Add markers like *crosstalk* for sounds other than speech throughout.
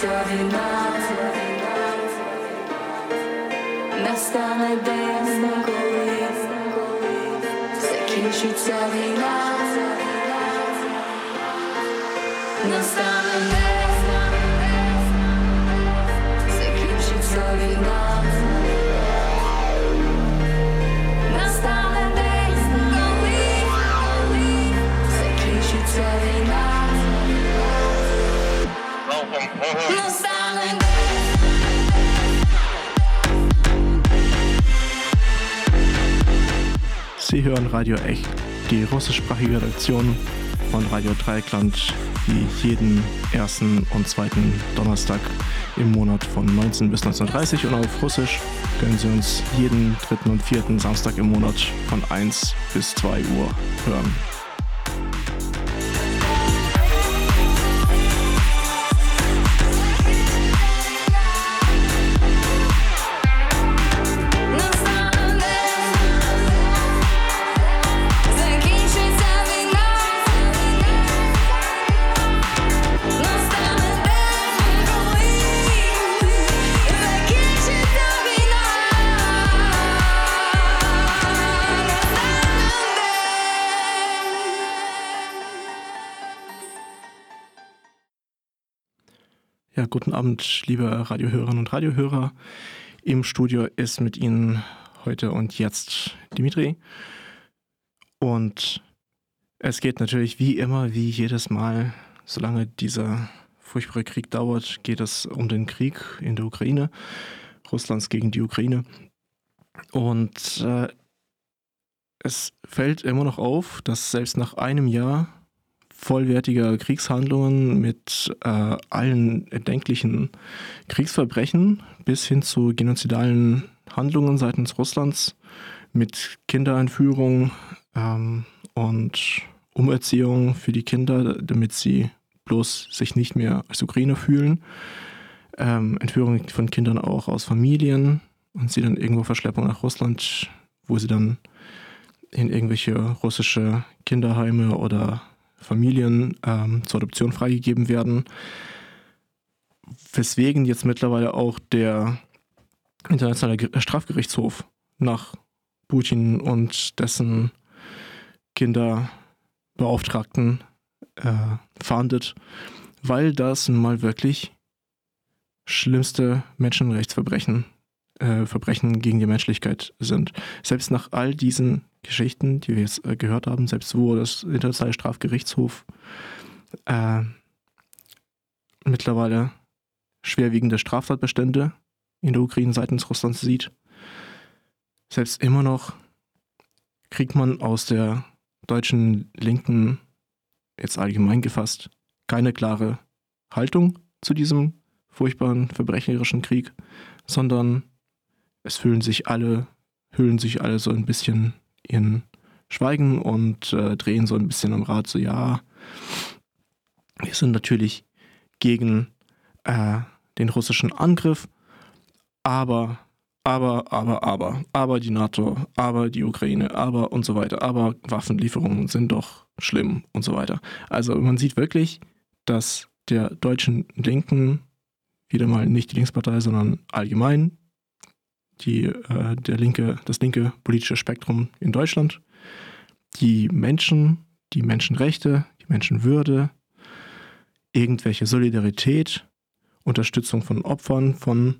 Закінчиться війна, настане день, коли закінчиться війна, настане день, закінчиться війна. Sie hören Radio Echt, die russischsprachige Redaktion von Radio Dreieckland, die jeden ersten und zweiten Donnerstag im Monat von 19 bis 19.30 und auf Russisch können Sie uns jeden dritten und vierten Samstag im Monat von 1 bis 2 Uhr hören. Ja, guten Abend, liebe Radiohörerinnen und Radiohörer. Im Studio ist mit Ihnen heute und jetzt Dimitri. Und es geht natürlich wie immer, wie jedes Mal, solange dieser furchtbare Krieg dauert, geht es um den Krieg in der Ukraine, Russlands gegen die Ukraine. Und äh, es fällt immer noch auf, dass selbst nach einem Jahr vollwertiger Kriegshandlungen mit äh, allen erdenklichen Kriegsverbrechen bis hin zu genozidalen Handlungen seitens Russlands mit Kinderentführung ähm, und Umerziehung für die Kinder, damit sie bloß sich nicht mehr als Ukrainer fühlen. Ähm, Entführung von Kindern auch aus Familien und sie dann irgendwo Verschleppung nach Russland, wo sie dann in irgendwelche russische Kinderheime oder Familien ähm, zur Adoption freigegeben werden. Weswegen jetzt mittlerweile auch der Internationale Ge- Strafgerichtshof nach Putin und dessen Kinderbeauftragten äh, fahndet, weil das nun mal wirklich schlimmste Menschenrechtsverbrechen äh, Verbrechen gegen die Menschlichkeit sind. Selbst nach all diesen Geschichten, die wir jetzt äh, gehört haben, selbst wo das Internationale Strafgerichtshof äh, mittlerweile schwerwiegende Straftatbestände in der Ukraine seitens Russlands sieht, selbst immer noch kriegt man aus der deutschen Linken, jetzt allgemein gefasst, keine klare Haltung zu diesem furchtbaren verbrecherischen Krieg, sondern es fühlen sich alle, hüllen sich alle so ein bisschen in Schweigen und äh, drehen so ein bisschen am Rad, so ja, wir sind natürlich gegen äh, den russischen Angriff, aber, aber, aber, aber, aber die NATO, aber die Ukraine, aber und so weiter, aber Waffenlieferungen sind doch schlimm und so weiter. Also man sieht wirklich, dass der deutschen Linken, wieder mal nicht die Linkspartei, sondern allgemein die, äh, der linke, das linke politische Spektrum in Deutschland, die Menschen, die Menschenrechte, die Menschenwürde, irgendwelche Solidarität, Unterstützung von Opfern von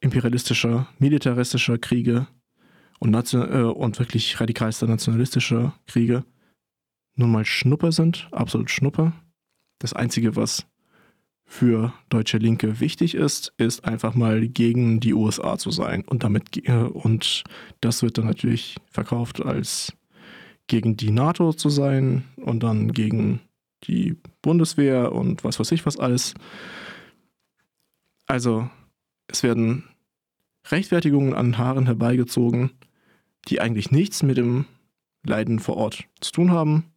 imperialistischer, militaristischer Kriege und, äh, und wirklich radikalster nationalistischer Kriege nun mal Schnuppe sind, absolut Schnuppe. Das Einzige, was für deutsche Linke wichtig ist, ist einfach mal gegen die USA zu sein. Und damit äh, und das wird dann natürlich verkauft als gegen die NATO zu sein und dann gegen die Bundeswehr und was weiß ich was alles. Also es werden Rechtfertigungen an Haaren herbeigezogen, die eigentlich nichts mit dem Leiden vor Ort zu tun haben.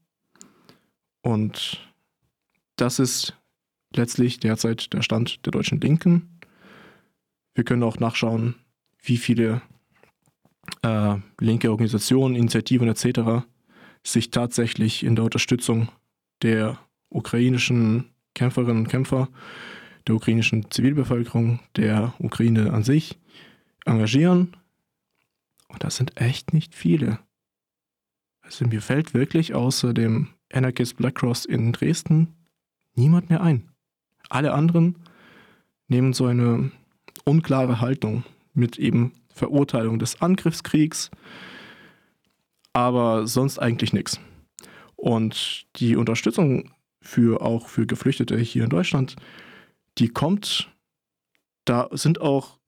Und das ist letztlich derzeit der Stand der deutschen Linken. Wir können auch nachschauen, wie viele äh, linke Organisationen, Initiativen etc. sich tatsächlich in der Unterstützung der ukrainischen Kämpferinnen und Kämpfer der ukrainischen Zivilbevölkerung, der Ukraine an sich engagieren. Und das sind echt nicht viele. Also mir fällt wirklich außer dem Anarchist Black Cross in Dresden niemand mehr ein. Alle anderen nehmen so eine unklare Haltung mit eben Verurteilung des Angriffskriegs, aber sonst eigentlich nichts. Und die Unterstützung für auch für Geflüchtete hier in Deutschland, die kommt, da sind auch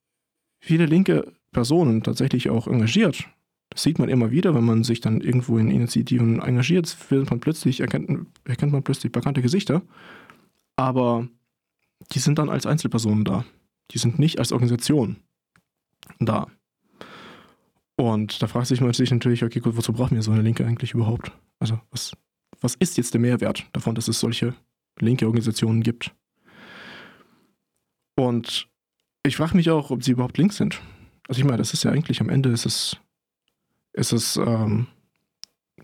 viele linke Personen tatsächlich auch engagiert. Das sieht man immer wieder, wenn man sich dann irgendwo in Initiativen engagiert, man plötzlich, erkennt, erkennt man plötzlich bekannte Gesichter. Aber die sind dann als Einzelpersonen da. Die sind nicht als Organisation da. Und da fragt sich man sich natürlich, okay, gut, wozu brauchen wir so eine Linke eigentlich überhaupt? Also, was, was ist jetzt der Mehrwert davon, dass es solche linke Organisationen gibt? Und ich frage mich auch, ob sie überhaupt links sind. Also ich meine, das ist ja eigentlich am Ende ist es, ist es ähm,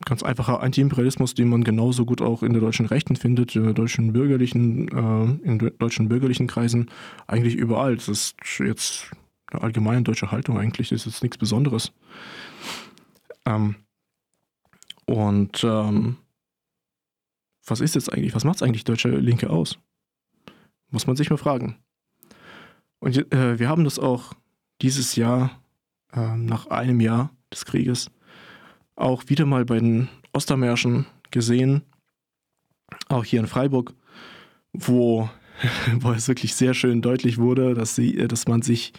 ganz einfacher Antiimperialismus, den man genauso gut auch in der deutschen Rechten findet, in der deutschen bürgerlichen, äh, in deutschen bürgerlichen Kreisen, eigentlich überall. Das ist jetzt eine allgemeine deutsche Haltung eigentlich, das ist jetzt nichts Besonderes. Ähm, und ähm, was ist jetzt eigentlich, was macht eigentlich deutsche Linke aus? Muss man sich mal fragen. Und äh, wir haben das auch dieses Jahr, äh, nach einem Jahr des Krieges, auch wieder mal bei den Ostermärschen gesehen, auch hier in Freiburg, wo, *laughs* wo es wirklich sehr schön deutlich wurde, dass, sie, äh, dass man sich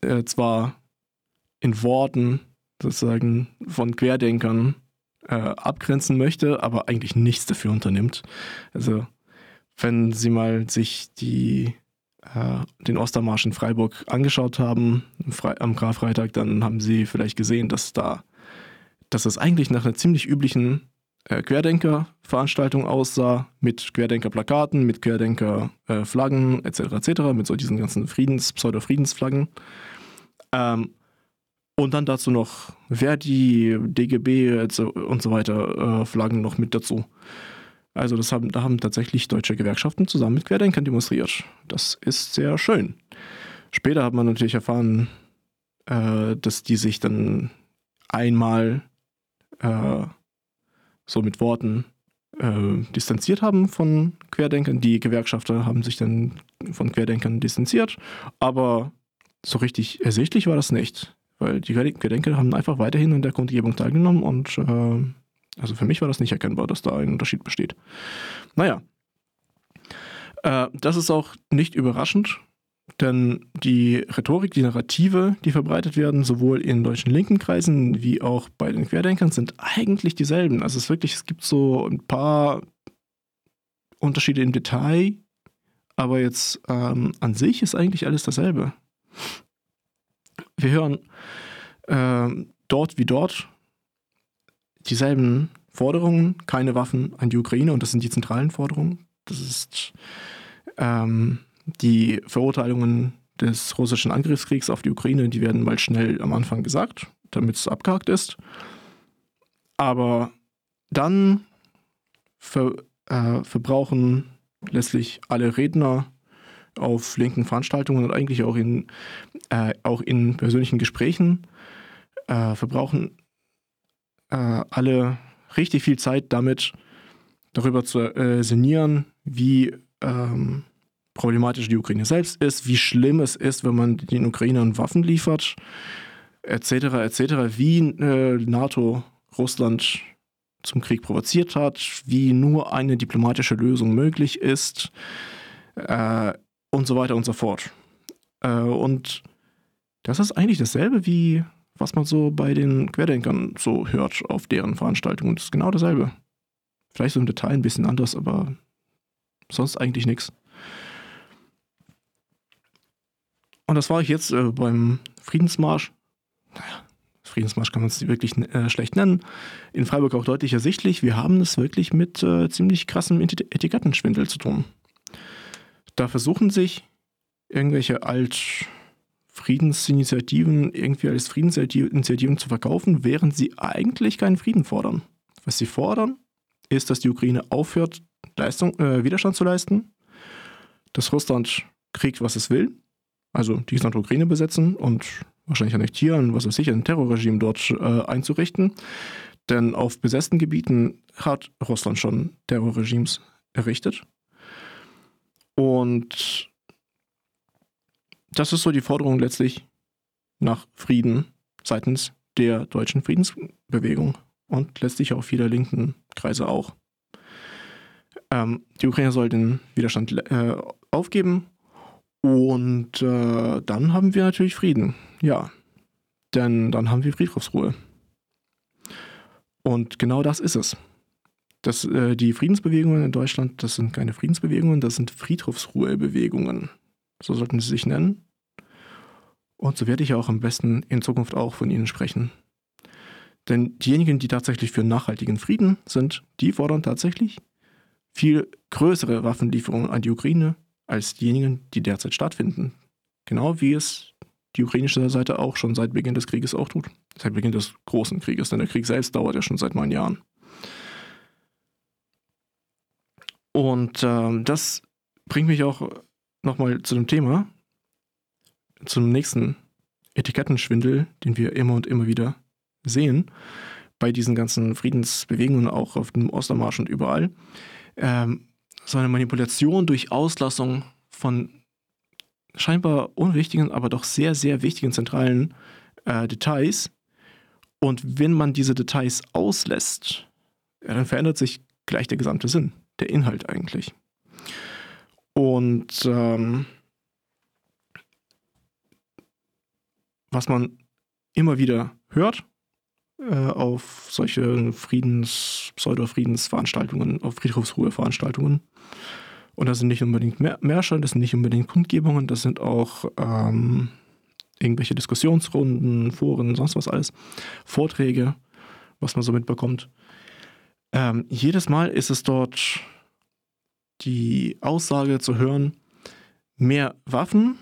äh, zwar in Worten sozusagen von Querdenkern äh, abgrenzen möchte, aber eigentlich nichts dafür unternimmt. Also wenn Sie mal sich die, äh, den Ostermarsch in Freiburg angeschaut haben am, Fre Karfreitag, dann haben Sie vielleicht gesehen, dass da, dass es eigentlich nach einer ziemlich üblichen äh, Querdenker-Veranstaltung aussah, mit Querdenker-Plakaten, mit Querdenker-Flaggen etc. etc., mit so diesen ganzen Friedens-, Pseudo-Friedensflaggen. Ähm, und dann dazu noch Verdi, DGB und so weiter äh, Flaggen noch mit dazu. Also das haben, da haben tatsächlich deutsche Gewerkschaften zusammen mit Querdenkern demonstriert. Das ist sehr schön. Später hat man natürlich erfahren, äh, dass die sich dann einmal äh, so mit Worten äh, distanziert haben von Querdenkern. Die Gewerkschafter haben sich dann von Querdenkern distanziert, aber so richtig ersichtlich war das nicht, weil die Querdenker haben einfach weiterhin an der Kundgebung teilgenommen und äh, also für mich war das nicht erkennbar, dass da ein Unterschied besteht. Naja, äh, das ist auch nicht überraschend, denn die Rhetorik, die Narrative, die verbreitet werden, sowohl in deutschen linken Kreisen wie auch bei den Querdenkern, sind eigentlich dieselben. Also es wirklich, es gibt so ein paar Unterschiede im Detail, aber jetzt ähm, an sich ist eigentlich alles dasselbe. Wir hören äh, dort wie dort dieselben Forderungen, keine Waffen an die Ukraine und das sind die zentralen Forderungen. Das ist ähm, die Verurteilungen des russischen Angriffskriegs auf die Ukraine, die werden mal schnell am Anfang gesagt, damit es abgehakt ist. Aber dann ver, äh, verbrauchen letztlich alle Redner auf linken Veranstaltungen und eigentlich auch in, äh, auch in persönlichen Gesprächen äh, verbrauchen äh, alle richtig viel Zeit damit, darüber zu äh, sinnieren, wie ähm, problematisch die Ukraine selbst ist, wie schlimm es ist, wenn man den Ukrainern Waffen liefert, etc., etc., wie äh, NATO Russland zum Krieg provoziert hat, wie nur eine diplomatische Lösung möglich ist äh, und so weiter und so fort. Äh, und das ist eigentlich dasselbe wie was man so bei den Querdenkern so hört auf deren Veranstaltungen. Das ist genau dasselbe. Vielleicht so im Detail ein bisschen anders, aber sonst eigentlich nichts. Und das war ich jetzt äh, beim Friedensmarsch. Naja, Friedensmarsch kann man es wirklich äh, schlecht nennen. In Freiburg auch deutlich ersichtlich. Wir haben es wirklich mit äh, ziemlich krassem Etikettenschwindel zu tun. Da versuchen sich irgendwelche alt Friedensinitiativen irgendwie als Friedensinitiativen zu verkaufen, während sie eigentlich keinen Frieden fordern. Was sie fordern, ist, dass die Ukraine aufhört, Leistung, äh, Widerstand zu leisten, dass Russland kriegt, was es will, also die gesamte Ukraine besetzen und wahrscheinlich annektieren, was weiß ich, ein Terrorregime dort äh, einzurichten. Denn auf besetzten Gebieten hat Russland schon Terrorregimes errichtet. Und das ist so die Forderung letztlich nach Frieden seitens der deutschen Friedensbewegung und letztlich auch vieler linken Kreise auch. Ähm, die Ukraine soll den Widerstand äh, aufgeben und äh, dann haben wir natürlich Frieden. Ja, denn dann haben wir Friedhofsruhe. Und genau das ist es. Das, äh, die Friedensbewegungen in Deutschland, das sind keine Friedensbewegungen, das sind Friedhofsruhebewegungen. So sollten sie sich nennen. Und so werde ich auch am besten in Zukunft auch von ihnen sprechen. Denn diejenigen, die tatsächlich für nachhaltigen Frieden sind, die fordern tatsächlich viel größere Waffenlieferungen an die Ukraine als diejenigen, die derzeit stattfinden. Genau wie es die ukrainische Seite auch schon seit Beginn des Krieges auch tut. Seit Beginn des großen Krieges, denn der Krieg selbst dauert ja schon seit neun Jahren. Und ähm, das bringt mich auch nochmal zu dem Thema, zum nächsten Etikettenschwindel, den wir immer und immer wieder sehen, bei diesen ganzen Friedensbewegungen, auch auf dem Ostermarsch und überall. Ähm, so eine Manipulation durch Auslassung von scheinbar unwichtigen, aber doch sehr, sehr wichtigen zentralen äh, Details. Und wenn man diese Details auslässt, ja, dann verändert sich gleich der gesamte Sinn, der Inhalt eigentlich. Und ähm, was man immer wieder hört äh, auf solche Friedens-, Pseudo-Friedensveranstaltungen, auf Friedhofsruheveranstaltungen, und das sind nicht unbedingt Märsche, das sind nicht unbedingt Kundgebungen, das sind auch ähm, irgendwelche Diskussionsrunden, Foren, sonst was alles, Vorträge, was man so mitbekommt. Ähm, jedes Mal ist es dort die Aussage zu hören, mehr Waffen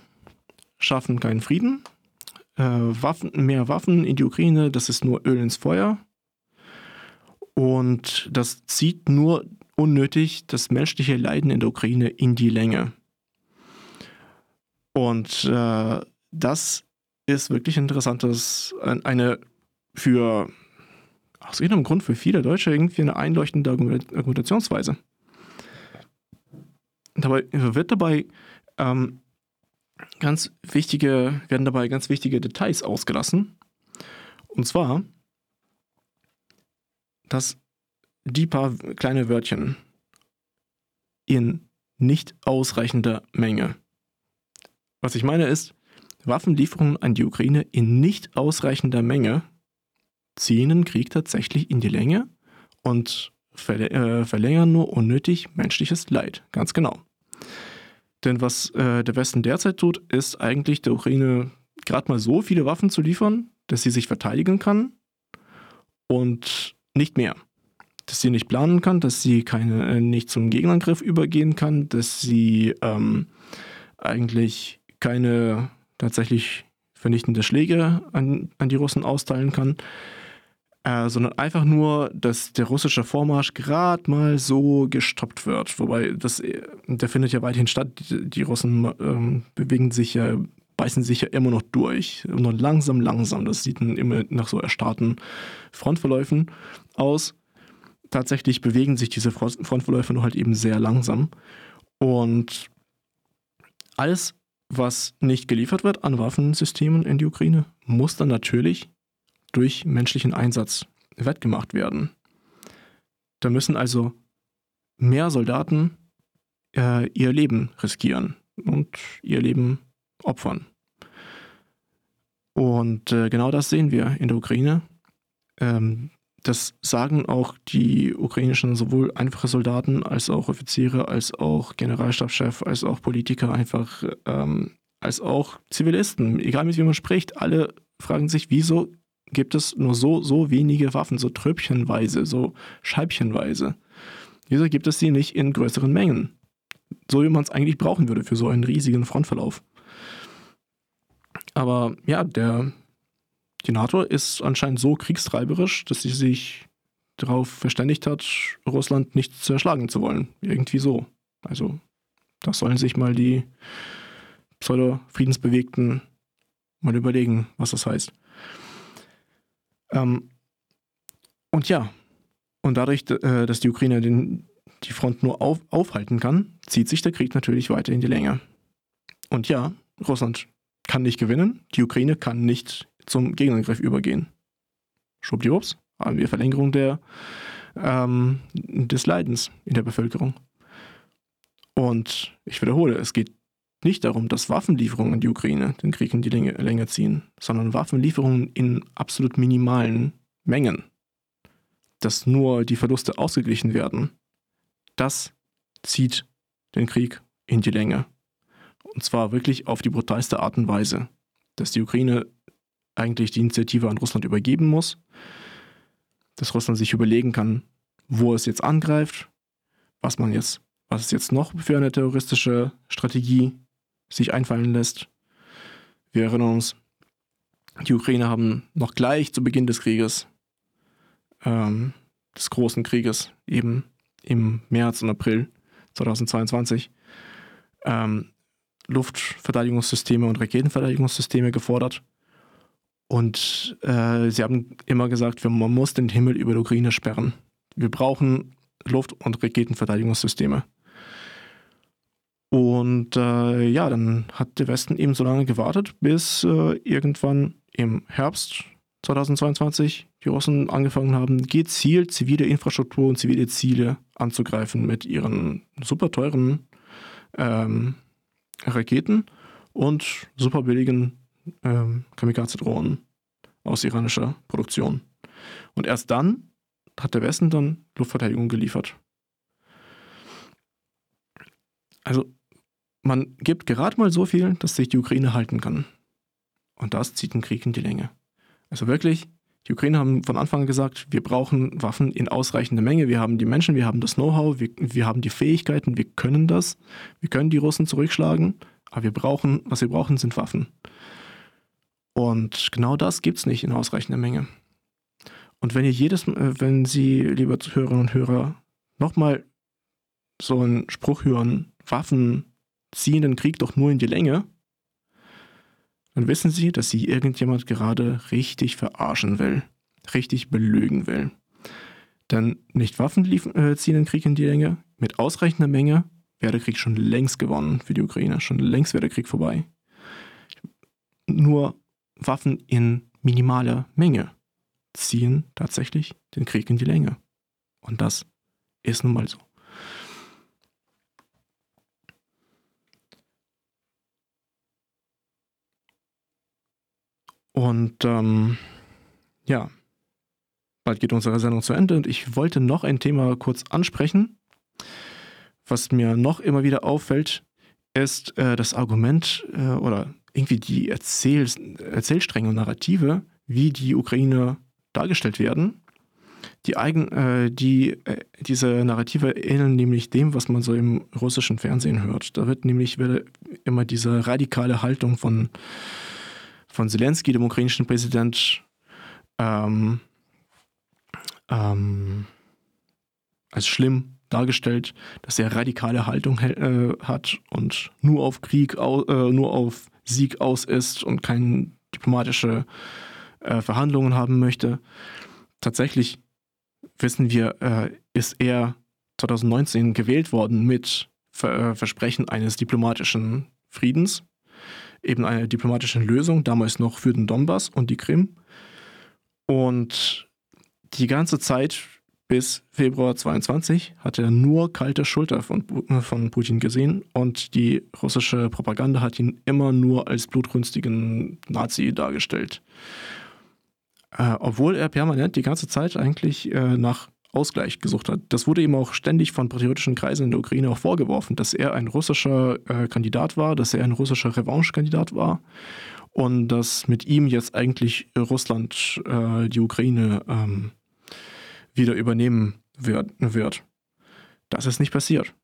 schaffen keinen Frieden, äh, Waffen, mehr Waffen in die Ukraine, das ist nur Öl ins Feuer. Und das zieht nur unnötig das menschliche Leiden in der Ukraine in die Länge. Und äh, das ist wirklich interessantes, eine für aus irgendeinem Grund für viele Deutsche irgendwie eine einleuchtende Argumentationsweise. Dabei wird dabei ähm, ganz wichtige, werden dabei ganz wichtige Details ausgelassen. Und zwar, dass die paar kleine Wörtchen in nicht ausreichender Menge. Was ich meine ist, Waffenlieferungen an die Ukraine in nicht ausreichender Menge ziehen den Krieg tatsächlich in die Länge und äh, verlängern nur unnötig menschliches Leid. Ganz genau. Denn was äh, der Westen derzeit tut, ist eigentlich der Ukraine gerade mal so viele Waffen zu liefern, dass sie sich verteidigen kann und nicht mehr. Dass sie nicht planen kann, dass sie keine, äh, nicht zum Gegenangriff übergehen kann, dass sie ähm, eigentlich keine tatsächlich vernichtende Schläge an, an die Russen austeilen kann, äh, sondern einfach nur, dass der russische Vormarsch gerade mal so gestoppt wird. Wobei, das, äh, der findet ja weiterhin statt. Die, die Russen ähm, bewegen sich ja, beißen sich ja immer noch durch. Nur langsam, langsam. Das sieht dann immer nach so erstarrten Frontverläufen aus tatsächlich bewegen sich diese Frontverläufe nur halt eben sehr langsam. Und alles, was nicht geliefert wird an Waffensystemen in die Ukraine, muss dann natürlich durch menschlichen Einsatz wettgemacht werden. Da müssen also mehr Soldaten äh, ihr Leben riskieren und ihr Leben opfern. Und äh, genau das sehen wir in der Ukraine. Ähm, das sagen auch die ukrainischen sowohl einfache Soldaten als auch Offiziere, als auch Generalstabschef, als auch Politiker einfach, ähm, als auch Zivilisten. Egal mit wem man spricht, alle fragen sich, wieso gibt es nur so, so wenige Waffen, so tröpfchenweise, so scheibchenweise? Wieso gibt es sie nicht in größeren Mengen? So wie man es eigentlich brauchen würde für so einen riesigen Frontverlauf. Aber ja, der die NATO ist anscheinend so kriegstreiberisch, dass sie sich darauf verständigt hat, Russland nicht zerschlagen zu wollen. Irgendwie so. Also Das sollen sich mal die Pseudo-Friedensbewegten mal überlegen, was das heißt. Ähm, und ja, und dadurch, äh, dass die Ukraine den, die Front nur auf, aufhalten kann, zieht sich der Krieg natürlich weiter in die Länge. Und ja, Russland kann nicht gewinnen, die Ukraine kann nicht zum Gegenangriff übergehen. Schwuppdiwupps, haben wir Verlängerung der, ähm, des Leidens in der Bevölkerung. Und ich wiederhole, es geht nicht darum, dass Waffenlieferungen an die Ukraine den Krieg in die Länge, Länge ziehen, sondern Waffenlieferungen in absolut minimalen Mengen. Dass nur die Verluste ausgeglichen werden, das zieht den Krieg in die Länge. Und zwar wirklich auf die brutalste Art und Weise. Dass die Ukraine eigentlich die Initiative an Russland übergeben muss, dass Russland sich überlegen kann, wo es jetzt angreift, was man jetzt, was es jetzt noch für eine terroristische Strategie sich einfallen lässt. Wir erinnern uns, die Ukrainer haben noch gleich zu Beginn des Krieges, ähm, des großen Krieges, eben im März und April 2022, ähm, Luftverteidigungssysteme und Raketenverteidigungssysteme gefordert. Und äh, sie haben immer gesagt, man muss den Himmel über der Ukraine sperren. Wir brauchen Luft- und Raketenverteidigungssysteme. Und äh, ja, dann hat der Westen eben so lange gewartet, bis äh, irgendwann im Herbst 2022 die Russen angefangen haben, gezielt zivile Infrastruktur und zivile Ziele anzugreifen mit ihren super teuren ähm, Raketen und super billigen ähm, Kamikaze-Drohnen aus iranischer Produktion. Und erst dann hat der Westen dann Luftverteidigung geliefert. Also man gibt gerade mal so viel, dass sich die Ukraine halten kann. Und das zieht den Krieg in die Länge. Also wirklich, die Ukrainer haben von Anfang an gesagt, wir brauchen Waffen in ausreichender Menge. Wir haben die Menschen, wir haben das Know-how, wir, wir haben die Fähigkeiten, wir können das. Wir können die Russen zurückschlagen, aber wir brauchen, was wir brauchen, sind Waffen. Und genau das gibt es nicht in ausreichender Menge. Und wenn ihr jedes, äh, wenn Sie, liebe Hörerinnen und Hörer, nochmal so einen Spruch hören, Waffen ziehen den Krieg doch nur in die Länge, dann wissen Sie, dass Sie irgendjemand gerade richtig verarschen will, richtig belügen will. Denn nicht Waffen äh, ziehen den Krieg in die Länge, mit ausreichender Menge wäre der Krieg schon längst gewonnen für die Ukraine, schon längst wäre der Krieg vorbei. Nur Waffen in minimaler Menge ziehen tatsächlich den Krieg in die Länge. Und das ist nun mal so. Und ähm, ja, bald geht unsere Sendung zu Ende und ich wollte noch ein Thema kurz ansprechen. Was mir noch immer wieder auffällt, ist äh, das Argument äh, oder irgendwie die Erzähl Erzählstränge und Narrative, wie die Ukraine dargestellt werden. Die, eigen, äh, die äh, diese Narrative ähneln nämlich dem, was man so im russischen Fernsehen hört. Da wird nämlich immer diese radikale Haltung von, von Zelensky, dem ukrainischen Präsident, ähm, ähm, als schlimm dargestellt, dass er radikale Haltung äh, hat und nur auf Krieg, äh, nur auf Sieg aus ist und keine diplomatische äh, Verhandlungen haben möchte. Tatsächlich wissen wir, äh, ist er 2019 gewählt worden mit äh, Versprechen eines diplomatischen Friedens, eben einer diplomatischen Lösung, damals noch für den Donbass und die Krim. Und die ganze Zeit bis Februar 22 hat er nur kalte Schulter von, von Putin gesehen und die russische Propaganda hat ihn immer nur als blutrünstigen Nazi dargestellt. Äh, obwohl er permanent die ganze Zeit eigentlich äh, nach Ausgleich gesucht hat. Das wurde ihm auch ständig von patriotischen Kreisen in der Ukraine auch vorgeworfen, dass er ein russischer äh, Kandidat war, dass er ein russischer Revanche-Kandidat war und dass mit ihm jetzt eigentlich Russland äh, die Ukraine ähm, wieder übernehmen wird, wird. Das ist nicht passiert.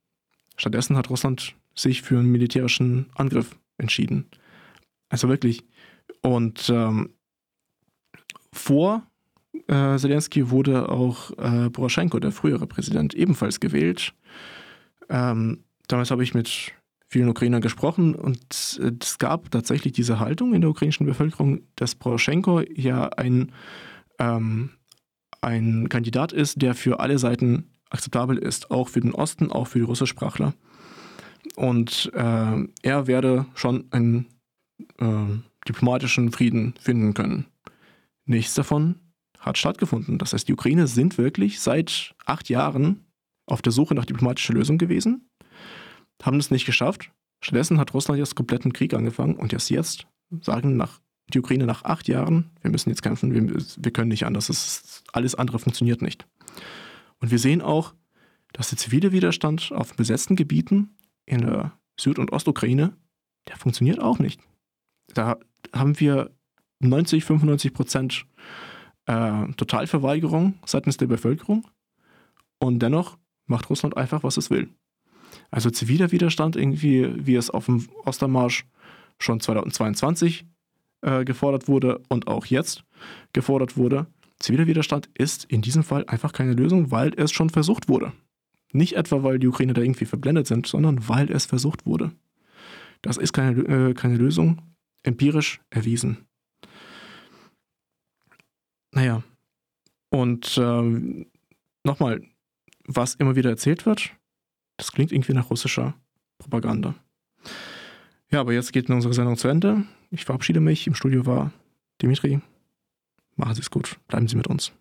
Stattdessen hat Russland sich für einen militärischen Angriff entschieden. Also wirklich. Und ähm, vor äh, Zelensky wurde auch äh, Poroschenko, der frühere Präsident, ebenfalls gewählt. Ähm, damals habe ich mit vielen Ukrainern gesprochen und äh, es gab tatsächlich diese Haltung in der ukrainischen Bevölkerung, dass Poroschenko ja ein, ähm, ein Kandidat ist, der für alle Seiten akzeptabel ist, auch für den Osten, auch für die Russischsprachler. Und äh, er werde schon einen äh, diplomatischen Frieden finden können. Nichts davon hat stattgefunden. Das heißt, die Ukraine sind wirklich seit acht Jahren auf der Suche nach diplomatischer Lösung gewesen, haben es nicht geschafft. Stattdessen hat Russland jetzt kompletten Krieg angefangen und erst jetzt sagen nach, die Ukraine nach acht Jahren, wir müssen jetzt kämpfen, wir, wir können nicht anders, ist, alles andere funktioniert nicht. Und wir sehen auch, dass der zivile Widerstand auf besetzten Gebieten in der Süd- und Ostukraine, der funktioniert auch nicht. Da haben wir 90, 95 Prozent äh, Totalverweigerung seitens der Bevölkerung und dennoch macht Russland einfach, was es will. Also ziviler Widerstand, irgendwie, wie es auf dem Ostermarsch schon 2022 äh, gefordert wurde und auch jetzt gefordert wurde. Ziviler Widerstand ist in diesem Fall einfach keine Lösung, weil es schon versucht wurde. Nicht etwa, weil die Ukrainer da irgendwie verblendet sind, sondern weil es versucht wurde. Das ist keine, äh, keine Lösung, empirisch erwiesen. Naja, und ähm, nochmal, was immer wieder erzählt wird, das klingt irgendwie nach russischer Propaganda. Ja, aber jetzt geht unsere Sendung zu Ende. Ich verabschiede mich. Im Studio war Dimitri. Machen Sie es gut. Bleiben Sie mit uns.